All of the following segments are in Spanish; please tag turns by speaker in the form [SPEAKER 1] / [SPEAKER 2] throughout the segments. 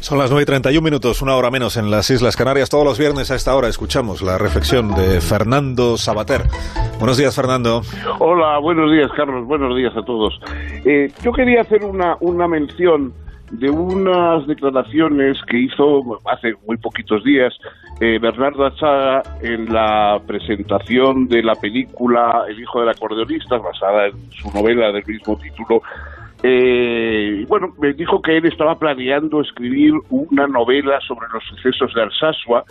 [SPEAKER 1] Son las 9 y 31 minutos, una hora menos en las Islas Canarias. Todos los viernes a esta hora escuchamos la reflexión de Fernando Sabater. Buenos días, Fernando.
[SPEAKER 2] Hola, buenos días, Carlos. Buenos días a todos. Eh, yo quería hacer una, una mención de unas declaraciones que hizo hace muy poquitos días eh, Bernardo Achaga en la presentación de la película El hijo del acordeonista, basada en su novela del mismo título, eh, bueno, me dijo que él estaba planeando escribir una novela sobre los sucesos de Alsasua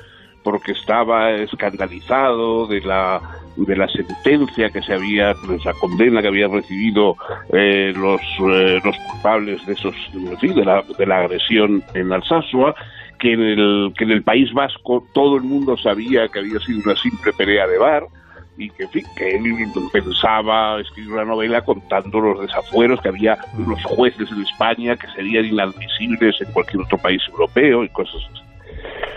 [SPEAKER 2] porque estaba escandalizado de la de la sentencia que se había, de esa condena que habían recibido eh, los, eh, los culpables de esos, de la, de la agresión en Alsasua, que en el que en el País Vasco todo el mundo sabía que había sido una simple pelea de bar, y que, en fin, que él pensaba escribir una novela contando los desafueros que había los jueces en España que serían inadmisibles en cualquier otro país europeo y cosas así.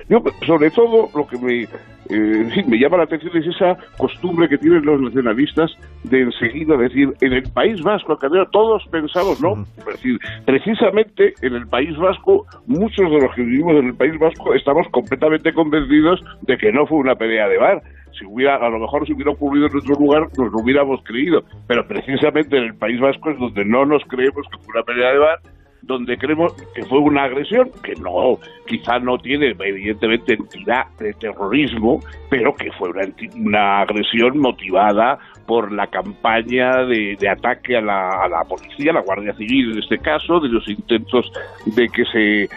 [SPEAKER 2] Yo, sobre todo, lo que me, eh, me llama la atención es esa costumbre que tienen los nacionalistas de enseguida decir, en el País Vasco, todos pensamos, no, es decir, precisamente en el País Vasco, muchos de los que vivimos en el País Vasco estamos completamente convencidos de que no fue una pelea de bar, si hubiera, a lo mejor si hubiera ocurrido en otro lugar, nos lo hubiéramos creído. Pero precisamente en el País Vasco es donde no nos creemos que fue una pelea de bar, donde creemos que fue una agresión, que no, quizá no tiene evidentemente entidad de terrorismo, pero que fue una, una agresión motivada por la campaña de, ataque a la, policía, a la Guardia Civil en este caso, de los intentos de que se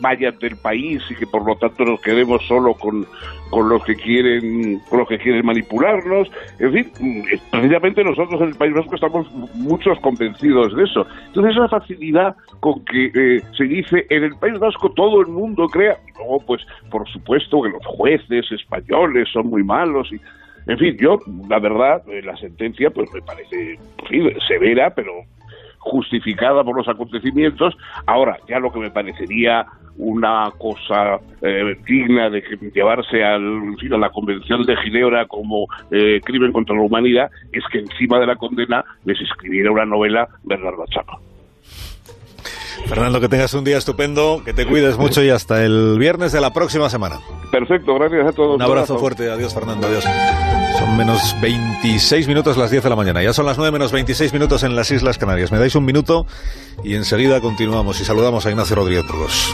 [SPEAKER 2] vayan del país y que por lo tanto nos quedemos solo con, con los que quieren con los que quieren manipularnos. En fin, precisamente nosotros en el País Vasco estamos muchos convencidos de eso. Entonces esa facilidad con que eh, se dice en el País Vasco todo el mundo crea, luego pues por supuesto que los jueces españoles son muy malos y en fin, yo, la verdad, eh, la sentencia pues me parece severa, pero justificada por los acontecimientos. Ahora, ya lo que me parecería una cosa eh, digna de llevarse al, a la Convención de Ginebra como eh, crimen contra la humanidad es que encima de la condena les escribiera una novela Bernardo Chapa.
[SPEAKER 1] Fernando, que tengas un día estupendo, que te cuides mucho y hasta el viernes de la próxima semana.
[SPEAKER 2] Perfecto, gracias a todos.
[SPEAKER 1] Un abrazo fuerte, adiós Fernando, adiós. Menos 26 minutos las 10 de la mañana, ya son las 9 menos 26 minutos en las Islas Canarias. Me dais un minuto y enseguida continuamos y saludamos a Ignacio Rodríguez Burgos.